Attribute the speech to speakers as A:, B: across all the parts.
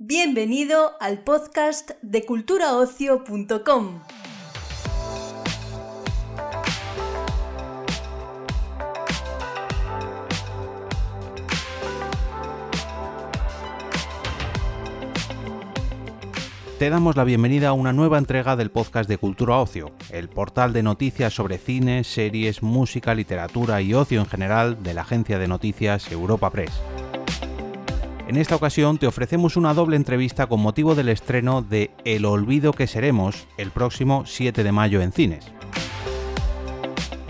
A: Bienvenido al podcast de culturaocio.com.
B: Te damos la bienvenida a una nueva entrega del podcast de Cultura Ocio, el portal de noticias sobre cine, series, música, literatura y ocio en general de la agencia de noticias Europa Press. En esta ocasión te ofrecemos una doble entrevista con motivo del estreno de El olvido que seremos el próximo 7 de mayo en cines.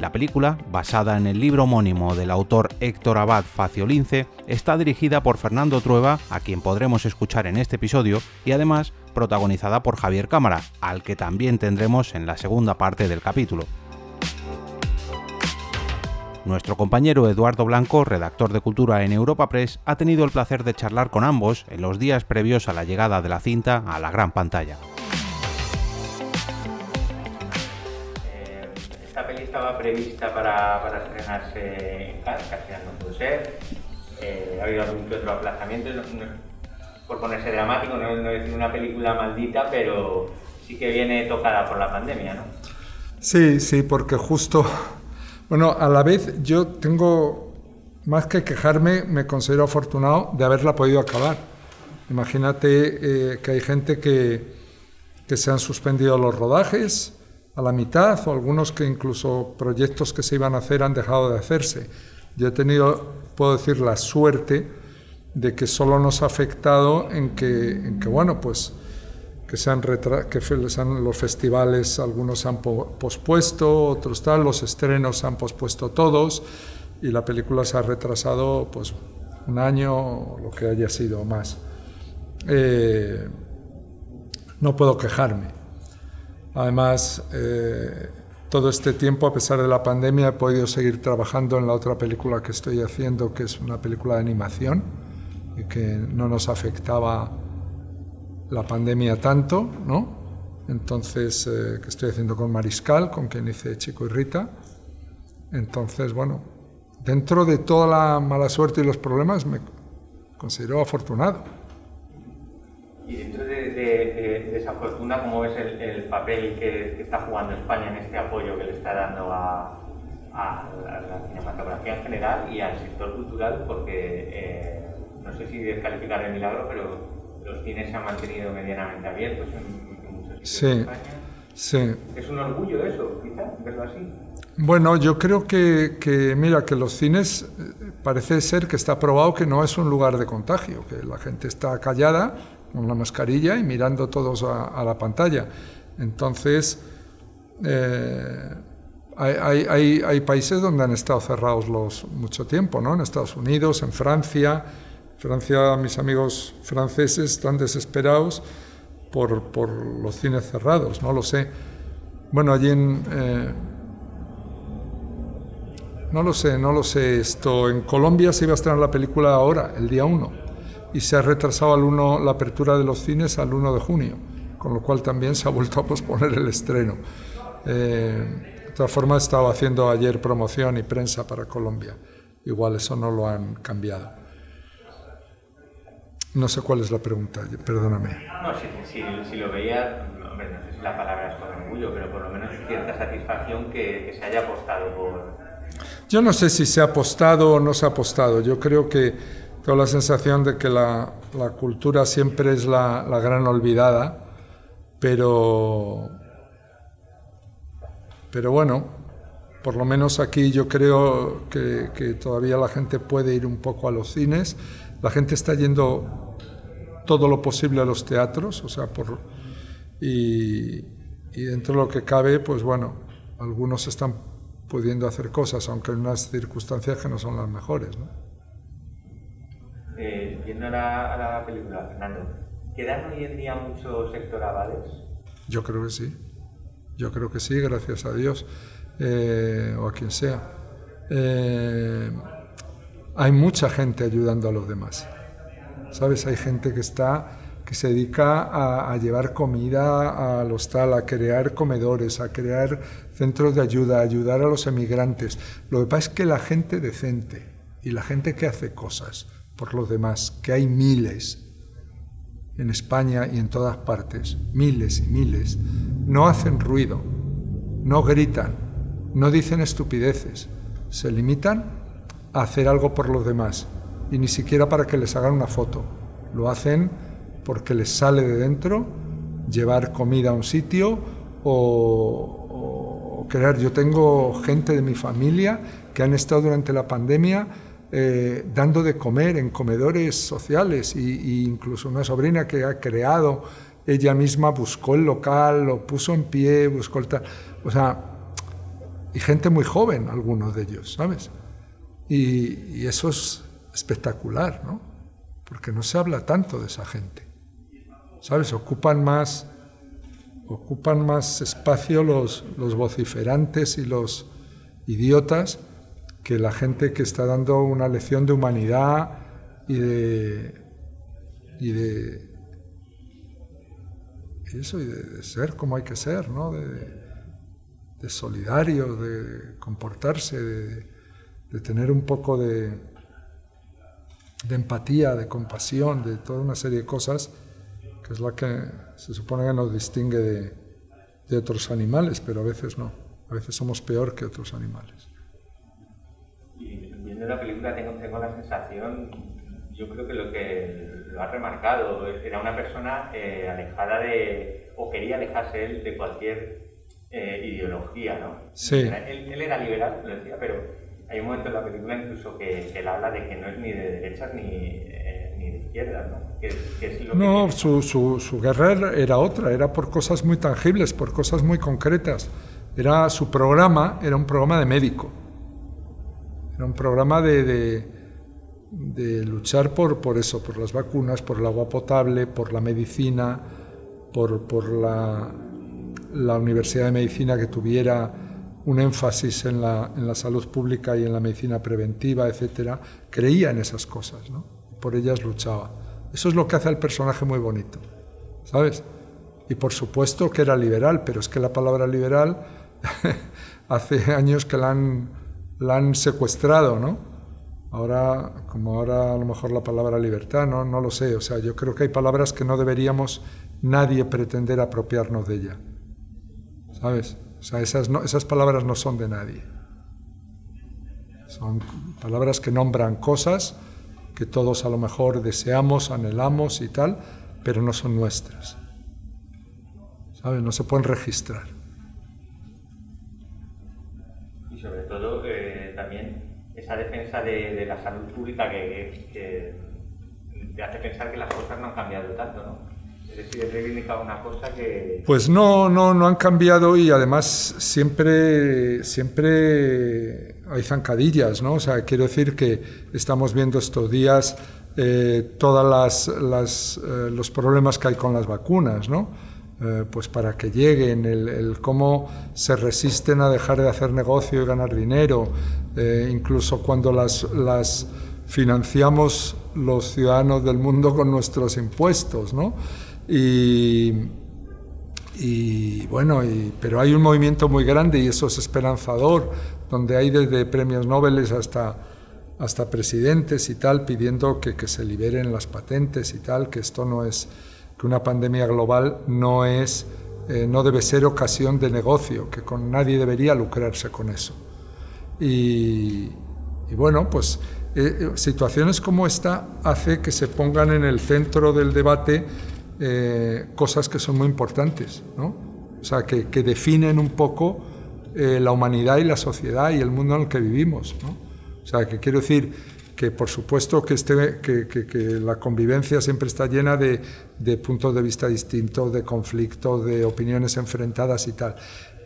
B: La película, basada en el libro homónimo del autor Héctor Abad Faciolince, está dirigida por Fernando Trueba, a quien podremos escuchar en este episodio, y además protagonizada por Javier Cámara, al que también tendremos en la segunda parte del capítulo. Nuestro compañero Eduardo Blanco, redactor de Cultura en Europa Press, ha tenido el placer de charlar con ambos en los días previos a la llegada de la cinta a la gran pantalla.
C: Eh, esta peli estaba prevista para, para estrenarse en Cannes, que al final no pudo ser. Eh, ha habido algún otro aplazamiento, no- no- por ponerse dramático, no, no es una película maldita, pero sí que viene tocada por la pandemia, ¿no?
D: Sí, sí, porque justo, bueno, a la vez yo tengo, más que quejarme, me considero afortunado de haberla podido acabar. Imagínate eh, que hay gente que, que se han suspendido los rodajes a la mitad o algunos que incluso proyectos que se iban a hacer han dejado de hacerse. Yo he tenido, puedo decir, la suerte de que solo nos ha afectado en que, en que bueno, pues que se han que han- los festivales, algunos han po- pospuesto, otros tal, los estrenos han pospuesto todos y la película se ha retrasado pues un año o lo que haya sido más. Eh, no puedo quejarme. Además, eh, todo este tiempo, a pesar de la pandemia, he podido seguir trabajando en la otra película que estoy haciendo, que es una película de animación y que no nos afectaba la pandemia tanto, ¿no? Entonces, eh, que estoy haciendo con Mariscal, con quien hice Chico y Rita. Entonces, bueno, dentro de toda la mala suerte y los problemas, me considero afortunado.
C: Y dentro de, de- de- de esa fortuna, ¿cómo ves el, el papel que, está jugando España en este apoyo que le está dando a, la cinematografía en general y al sector cultural? Porque eh, no sé si descalificar el milagro, pero los cines se han mantenido medianamente abiertos en, muchos sitios
D: Sí.
C: de España.
D: Sí.
C: Es un orgullo eso, quizá, verlo así.
D: Bueno, yo creo que, que, mira, que los cines eh, parece ser que está probado que no es un lugar de contagio, que la gente está callada con la mascarilla y mirando todos a, a la pantalla. Entonces, eh, hay- hay países donde han estado cerrados los mucho tiempo, ¿no? En Estados Unidos, en Francia. Francia, mis amigos franceses están desesperados por, por los cines cerrados, no lo sé. Bueno, allí en... eh, no lo sé, no lo sé. Esto en Colombia se iba a estrenar la película ahora, el día 1, y se ha retrasado al 1 la apertura de los cines al 1 de junio, con lo cual también se ha vuelto a posponer el estreno. Eh, de todas formas, estaba haciendo ayer promoción y prensa para Colombia. Igual eso no lo han cambiado. No sé cuál es la pregunta, perdóname.
C: No, si, si, si lo veías, hombre, no sé si la palabra es con orgullo, pero por lo menos cierta satisfacción que, que se haya apostado por,
D: Yo no sé si se ha apostado o no se ha apostado. Yo creo que tengo la sensación de que la, la cultura siempre es la, la gran olvidada, pero, pero bueno, por lo menos aquí yo creo que, que todavía la gente puede ir un poco a los cines. La gente está yendo todo lo posible a los teatros, o sea, por, y, y dentro de lo que cabe, pues bueno, algunos están pudiendo hacer cosas, aunque en unas circunstancias que no son las mejores. ¿no?
C: Eh, yendo a la, a la película, Fernando, ¿quedan hoy en día muchos sector avales?
D: Yo creo que sí, yo creo que sí, gracias a Dios, eh, o a quien sea. Eh, hay mucha gente ayudando a los demás. ¿Sabes? Hay gente que está que se dedica a, llevar comida al hostal, a crear comedores, a crear centros de ayuda, a ayudar a los emigrantes. Lo que pasa es que la gente decente y la gente que hace cosas por los demás, que hay miles, en España y en todas partes, miles y miles, no hacen ruido, no gritan, no dicen estupideces, se limitan hacer algo por los demás y ni siquiera para que les hagan una foto. Lo hacen porque les sale de dentro llevar comida a un sitio o, crear. Yo tengo gente de mi familia que han estado durante la pandemia eh, dando de comer en comedores sociales e incluso una sobrina que ha creado ella misma buscó el local, lo puso en pie, buscó el tal. O sea, y gente muy joven, algunos de ellos, ¿sabes? Y, y eso es espectacular, ¿no? Porque no se habla tanto de esa gente. ¿Sabes? Ocupan más, ocupan más espacio los, los vociferantes y los idiotas que la gente que está dando una lección de humanidad y de, y de eso, y de, ser como hay que ser, ¿no? De, de solidario, de comportarse, de, de tener un poco de, de empatía, de compasión, de toda una serie de cosas, que es la que se supone que nos distingue de, de otros animales, pero a veces no. A veces somos peor que otros animales.
C: Y viendo la película tengo, tengo la sensación, yo creo que lo que lo ha remarcado era una persona eh, alejada de, o quería alejarse él de cualquier eh, ideología, ¿no?
D: Sí.
C: Él, él, era liberal, lo decía, pero hay un momento en la película incluso que, él habla de que no es ni de derechas ni, eh, ni de izquierdas, ¿no? Que, es lo
D: no, su, su, su, guerra era otra, era por cosas muy tangibles, por cosas muy concretas. Era, su programa era un programa de médico, era un programa de, de, de luchar por, por eso, por las vacunas, por el agua potable, por la medicina, por, por la, la Universidad de Medicina que tuviera un énfasis en la, en la, salud pública y en la medicina preventiva, etcétera, creía en esas cosas, ¿no? por ellas luchaba. Eso es lo que hace al personaje muy bonito, ¿sabes? Y por supuesto que era liberal, pero es que la palabra liberal hace años que la han, la han secuestrado, ¿no? Ahora, como ahora a lo mejor la palabra libertad, no, no lo sé, o sea, yo creo que hay palabras que no deberíamos nadie pretender apropiarnos de ella, ¿sabes? O sea, esas, no, esas palabras no son de nadie. Son palabras que nombran cosas que todos a lo mejor deseamos, anhelamos y tal, pero no son nuestras. ¿Sabes? No se pueden registrar.
C: Y sobre todo eh, también esa defensa de, la salud pública que, que, te hace pensar que las cosas no han cambiado tanto, ¿no?
D: Pues no, no, no han cambiado y además siempre, siempre hay zancadillas, ¿no? O sea, quiero decir que estamos viendo estos días eh, todos las, eh, los problemas que hay con las vacunas, ¿no? Eh, pues para que lleguen, el, el, cómo se resisten a dejar de hacer negocio y ganar dinero, eh, incluso cuando las, las financiamos los ciudadanos del mundo con nuestros impuestos, ¿no? Y, y bueno, y, pero hay un movimiento muy grande y eso es esperanzador, donde hay desde premios Nobel hasta, hasta presidentes y tal pidiendo que, que se liberen las patentes y tal, que esto no es, que una pandemia global no es, eh, no debe ser ocasión de negocio, que con nadie debería lucrarse con eso. Y, y bueno, pues eh, situaciones como esta hace que se pongan en el centro del debate eh, cosas que son muy importantes, ¿no? O sea, que, que definen un poco eh, la humanidad y la sociedad y el mundo en el que vivimos, ¿no? O sea, que quiero decir que por supuesto que, este, que, que, que la convivencia siempre está llena de, de, puntos de vista distintos, de conflictos, de opiniones enfrentadas y tal,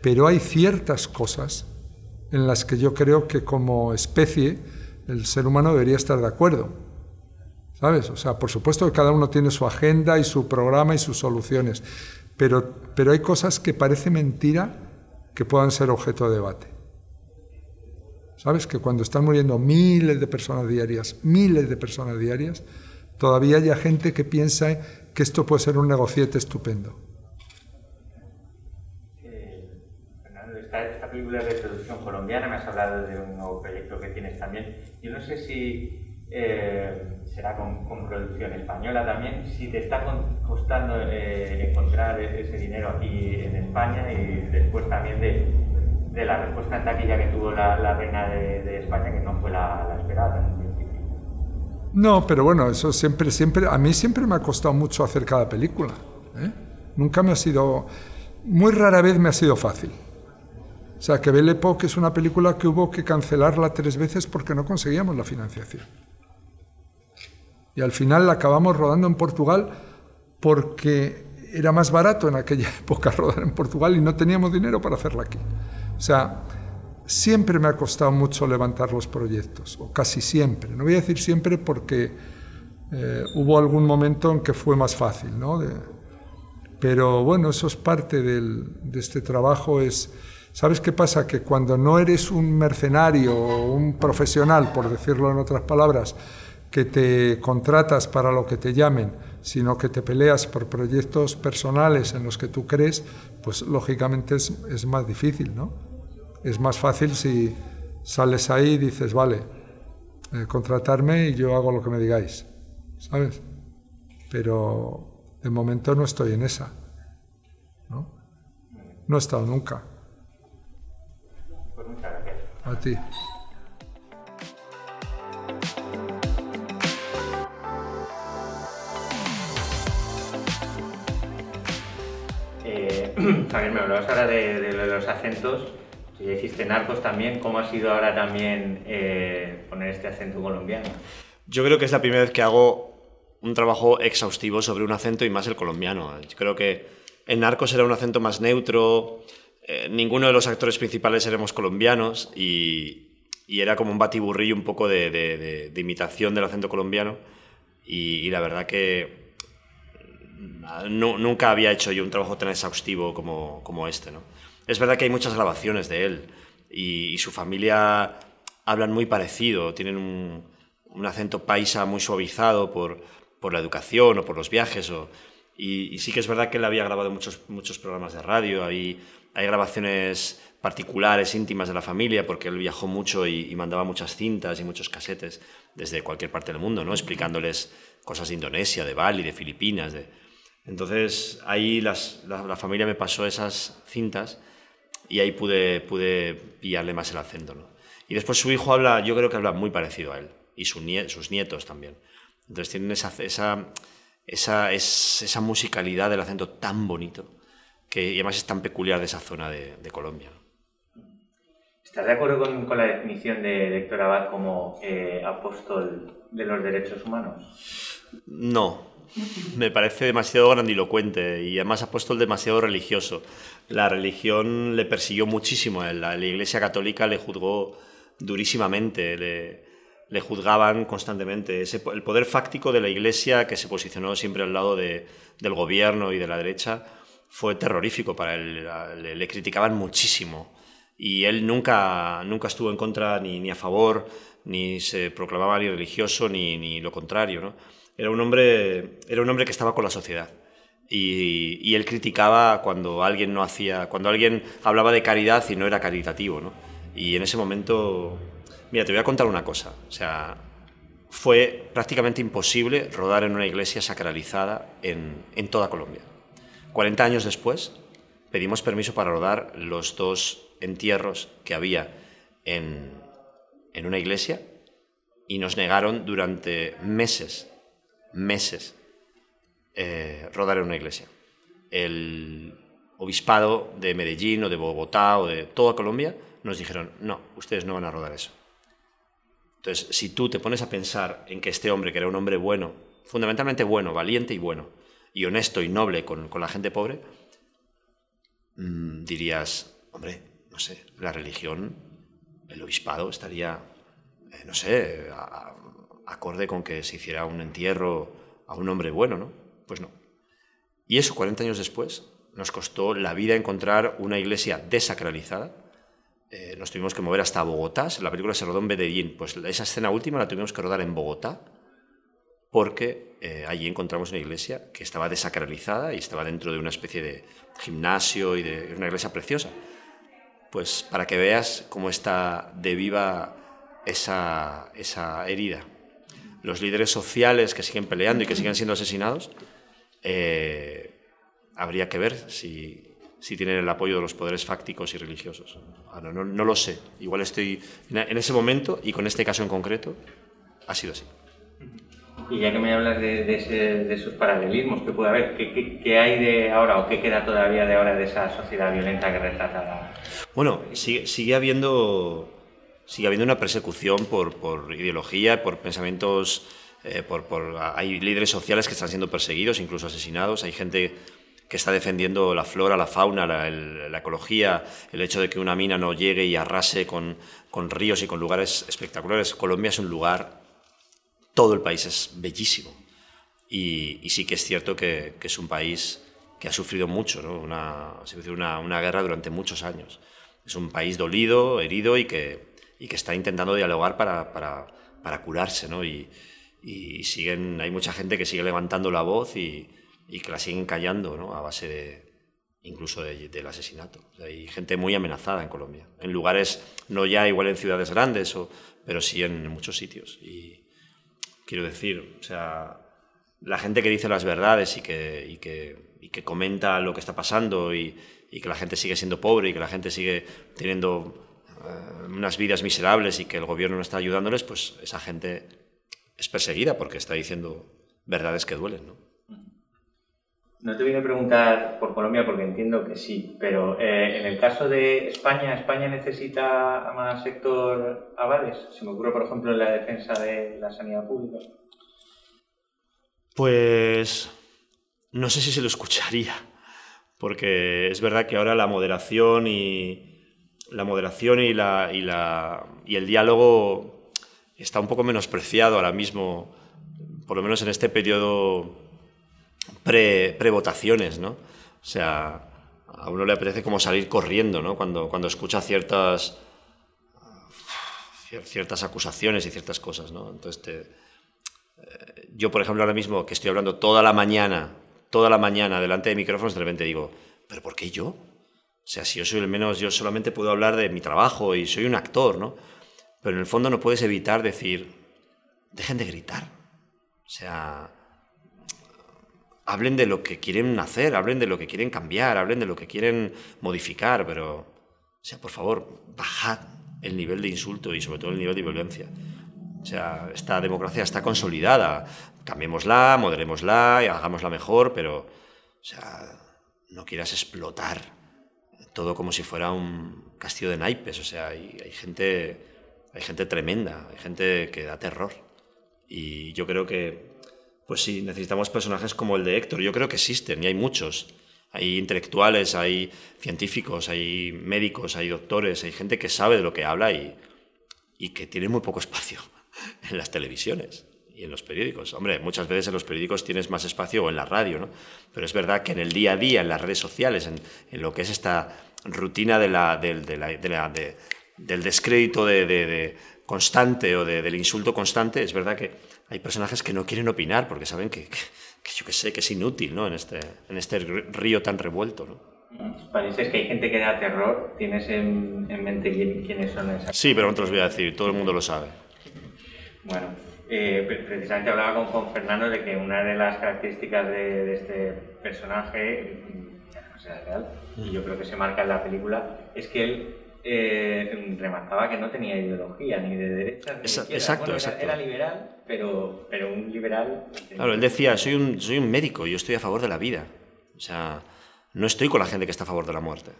D: pero hay ciertas cosas en las que yo creo que como especie el ser humano debería estar de acuerdo. ¿Sabes? O sea, por supuesto que cada uno tiene su agenda y su programa y sus soluciones, pero, pero hay cosas que parece mentira que puedan ser objeto de debate. ¿Sabes? Que cuando están muriendo miles de personas diarias, miles de personas diarias, todavía hay gente que piensa que esto puede ser un negociete estupendo.
C: Eh, Fernando, esta, esta película de producción colombiana, me has hablado de un nuevo proyecto que tienes también. Yo no sé si eh, será con, producción española también. Si te está costando eh, encontrar ese dinero aquí en España y después también de, la respuesta en taquilla que tuvo la, la reina de, España, que no fue la, la esperada
D: No, pero bueno, eso siempre, siempre, a mí siempre me ha costado mucho hacer cada película. ¿eh? Nunca me ha sido, muy rara vez me ha sido fácil. O sea, que Belle Époque es una película que hubo que cancelarla tres veces porque no conseguíamos la financiación. Y al final la acabamos rodando en Portugal porque era más barato en aquella época rodar en Portugal y no teníamos dinero para hacerla aquí. O sea, siempre me ha costado mucho levantar los proyectos, o casi siempre. No voy a decir siempre porque eh, hubo algún momento en que fue más fácil, ¿no? pero bueno, eso es parte de este trabajo. Es, ¿Sabes qué pasa? Que cuando no eres un mercenario o un profesional, por decirlo en otras palabras, que te contratas para lo que te llamen, sino que te peleas por proyectos personales en los que tú crees, pues lógicamente es, es más difícil, ¿no? Es más fácil si sales ahí y dices, vale, eh, contratarme y yo hago lo que me digáis, ¿sabes? Pero de momento no estoy en esa, ¿no? No he estado nunca.
C: Pues.
D: A ti.
C: Javier, me hablabas ahora de, los acentos. Ya hiciste narcos también. ¿Cómo ha sido ahora también eh, poner este acento colombiano?
E: Yo creo que es la primera vez que hago un trabajo exhaustivo sobre un acento y más el colombiano. Yo creo que en Narcos era un acento más neutro, eh, ninguno de los actores principales éramos colombianos y, era como un batiburrillo un poco de, imitación del acento colombiano y la verdad que nunca había hecho yo un trabajo tan exhaustivo como, como este. ¿no? Es verdad que hay muchas grabaciones de él y, su familia hablan muy parecido, tienen un, un, acento paisa muy suavizado por, por la educación o por los viajes. O, y, sí que es verdad que él había grabado muchos, muchos programas de radio, hay, hay grabaciones particulares, íntimas de la familia, porque él viajó mucho y, y, mandaba muchas cintas y muchos casetes desde cualquier parte del mundo, ¿no? explicándoles cosas de Indonesia, de Bali, de Filipinas, de, entonces ahí la, familia me pasó esas cintas y ahí pude, pude pillarle más el acento. ¿no? Y después su hijo habla, yo creo que habla muy parecido a él y sus nietos también. Entonces tienen esa, esa, esa, esa musicalidad del acento tan bonito que además es tan peculiar de esa zona de, Colombia.
C: ¿Estás de acuerdo con, con, la definición de Héctor Abad como eh, apóstol de los derechos humanos?
E: No, me parece demasiado grandilocuente y además ha puesto el demasiado religioso. La religión le persiguió muchísimo La Iglesia Católica le juzgó durísimamente, le, juzgaban constantemente. el poder fáctico de la Iglesia, que se posicionó siempre al lado del gobierno y de la derecha, fue terrorífico para él. Le, criticaban muchísimo. Y él nunca, nunca estuvo en contra ni, ni a favor, ni se proclamaba ni religioso, ni, ni lo contrario. ¿no? Era un hombre, era un hombre que estaba con la sociedad. Y, él criticaba cuando alguien no hacía, cuando alguien hablaba de caridad y no era caritativo, ¿no? Y en ese momento, mira, te voy a contar una cosa, o sea, fue prácticamente imposible rodar en una iglesia sacralizada en, en toda Colombia. 40 años después, pedimos permiso para rodar los dos entierros que había en, en una iglesia y nos negaron durante meses meses eh, rodar en una iglesia. El obispado de Medellín o de Bogotá o de toda Colombia nos dijeron, no, ustedes no van a rodar eso. Entonces, si tú te pones a pensar en que este hombre, que era un hombre bueno, fundamentalmente bueno, valiente y bueno, y honesto y noble con, la gente pobre, mm, dirías, hombre, no sé, la religión, el obispado estaría, eh, no sé, acorde con que se hiciera un entierro a un hombre bueno, ¿no? Pues no. Y eso, 40 años después, nos costó la vida encontrar una iglesia desacralizada. Eh, nos tuvimos que mover hasta Bogotá. La película se rodó en Medellín. Pues esa escena última la tuvimos que rodar en Bogotá porque eh, allí encontramos una iglesia que estaba desacralizada y estaba dentro de una especie de gimnasio y de una iglesia preciosa. Pues para que veas cómo está de viva esa, esa herida. Los líderes sociales que siguen peleando y que siguen siendo asesinados, eh, habría que ver si, si tienen el apoyo de los poderes fácticos y religiosos. no, no, lo sé. Igual estoy en ese momento y con este caso en concreto ha sido así.
C: Y ya que me hablas de, esos paralelismos que puede haber, ¿qué, hay de ahora o qué queda todavía de ahora de esa sociedad violenta que retrata la...
E: Bueno, sigue, sigue habiendo sigue habiendo una persecución por, por ideología, por pensamientos, eh, por, por, hay líderes sociales que están siendo perseguidos, incluso asesinados, hay gente que está defendiendo la flora, la fauna, la, la, ecología, el hecho de que una mina no llegue y arrase con, con ríos y con lugares espectaculares. Colombia es un lugar todo el país es bellísimo. Y, sí que es cierto que, es un país que ha sufrido mucho, una, una, guerra durante muchos años. Es un país dolido, herido y que, y que está intentando dialogar para, para, para curarse. ¿no? Y, y, siguen, hay mucha gente que sigue levantando la voz y, y que la siguen callando ¿no? a base de, incluso del asesinato. hay gente muy amenazada en Colombia, en lugares, no ya igual en ciudades grandes, o, pero sí en muchos sitios. Y, Quiero decir, o sea, la gente que dice las verdades y que, y que, y que comenta lo que está pasando y, y, que la gente sigue siendo pobre y que la gente sigue teniendo unas vidas miserables y que el gobierno no está ayudándoles, pues esa gente es perseguida porque está diciendo verdades que duelen, ¿no?
C: No te voy a preguntar por Colombia porque entiendo que sí, pero eh, en el caso de España, ¿España necesita a más sector avales? Se me ocurre, por ejemplo, en la defensa de la sanidad pública.
E: Pues no sé si se lo escucharía, porque es verdad que ahora la moderación y la moderación y, la, y, la, y el diálogo está un poco menospreciado ahora mismo, por lo menos en este periodo pre-votaciones, ¿no? O sea, a uno le apetece como salir corriendo, ¿no? Cuando, cuando escucha ciertas, ciertas acusaciones y ciertas cosas, ¿no? Entonces, eh, yo, por ejemplo, ahora mismo que estoy hablando toda la mañana, toda la mañana delante de micrófonos, de repente digo, ¿pero por qué yo? O sea, si yo soy el menos, yo solamente puedo hablar de mi trabajo y soy un actor, ¿no? Pero en el fondo no puedes evitar decir, dejen de gritar. O sea, hablen de lo que quieren hacer, hablen de lo que quieren cambiar, hablen de lo que quieren modificar, pero, o sea, por favor, bajad el nivel de insulto y sobre todo el nivel de violencia. O sea, esta democracia está consolidada, cambiémosla, moderémosla y hagámosla mejor, pero, o sea, no quieras explotar todo como si fuera un castillo de naipes, o sea, hay, gente, hay gente tremenda, hay gente que da terror. Y yo creo que pues sí, necesitamos personajes como el de Héctor. Yo creo que existen y hay muchos. Hay intelectuales, hay científicos, hay médicos, hay doctores, hay gente que sabe de lo que habla y, y que tiene muy poco espacio en las televisiones y en los periódicos. Hombre, muchas veces en los periódicos tienes más espacio o en la radio, ¿no? Pero es verdad que en el día a día, en las redes sociales, en, en lo que es esta rutina de la, de, de la, de del descrédito de, constante o del insulto constante, es verdad que hay personajes que no quieren opinar porque saben que, yo que sé, que es inútil ¿no? en, este, en este río tan revuelto. ¿no?
C: Parece que hay gente que da terror. ¿Tienes en, mente quiénes son esas?
E: Sí, pero no te los voy a decir, todo el mundo lo sabe.
C: Bueno, eh, precisamente hablaba con, con, Fernando de que una de las características de, este personaje, real, y yo creo que se marca en la película, es que él eh, remarcaba que no tenía ideología ni de derecha ni de
E: Exacto,
C: exacto. Era, liberal, pero, pero un liberal.
E: Claro, él decía: soy un, soy un médico, yo estoy a favor de la vida. O sea, no estoy con la gente que está a favor de la muerte.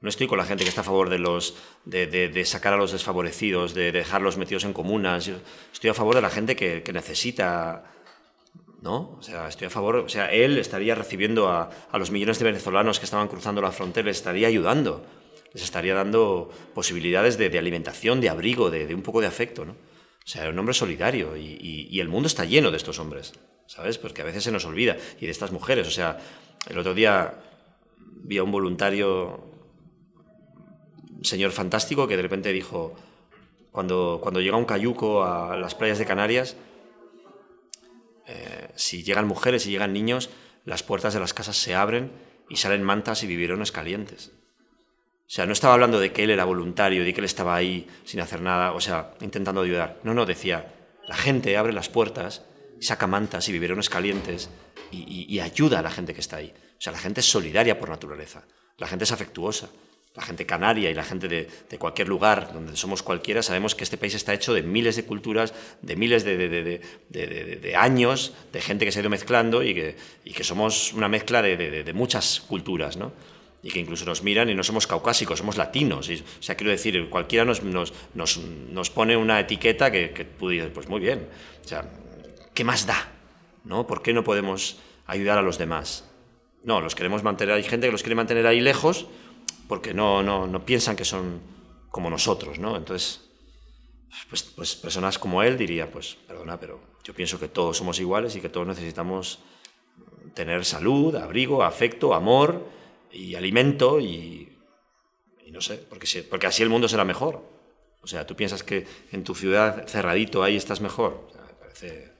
E: No estoy con la gente que está a favor de, los, de, de, sacar a los desfavorecidos, de dejarlos metidos en comunas. estoy a favor de la gente que, necesita. ¿No? O sea, estoy a favor. O sea, él estaría recibiendo a, los millones de venezolanos que estaban cruzando la frontera, estaría ayudando les estaría dando posibilidades de, alimentación, de abrigo, de, un poco de afecto, ¿no? O sea, un hombre solidario y, el mundo está lleno de estos hombres, ¿sabes? Porque a veces se nos olvida y de estas mujeres. O sea, el otro día vi a un voluntario, señor fantástico, que de repente dijo, cuando, cuando llega un cayuco a las playas de Canarias, eh, si llegan mujeres y llegan niños, las puertas de las casas se abren y salen mantas y biberones calientes. O sea, no estaba hablando de que él era voluntario, de que él estaba ahí sin hacer nada, o sea, intentando ayudar. No, no, decía, La gente abre las puertas, saca mantas y biberones calientes y, ayuda a la gente que está ahí. O sea, la gente es solidaria por naturaleza, la gente es afectuosa. La gente canaria y la gente de, cualquier lugar donde somos cualquiera, sabemos que este país está hecho de miles de culturas, de miles de, años, de gente que se ha ido mezclando y que, y que somos una mezcla de, muchas culturas, ¿no? y que incluso nos miran y no somos caucásicos, somos latinos. Y, o sea, quiero decir, cualquiera nos, nos, nos, nos pone una etiqueta que, que tú dices, pues muy bien. O sea, ¿qué más da? ¿No? ¿Por qué no podemos ayudar a los demás? No, los queremos mantener, hay gente que los quiere mantener ahí lejos porque no, no, no piensan que son como nosotros, ¿no? Entonces, pues, pues personas como él diría, pues, perdona, pero yo pienso que todos somos iguales y que todos necesitamos tener salud, abrigo, afecto, amor, y alimento y, no sé, porque, porque así el mundo será mejor. O sea, tú piensas que en tu ciudad cerradito ahí estás mejor. me parece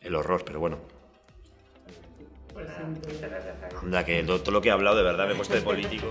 E: el horror, pero bueno. Anda, que todo, lo que he hablado de verdad me he puesto de político.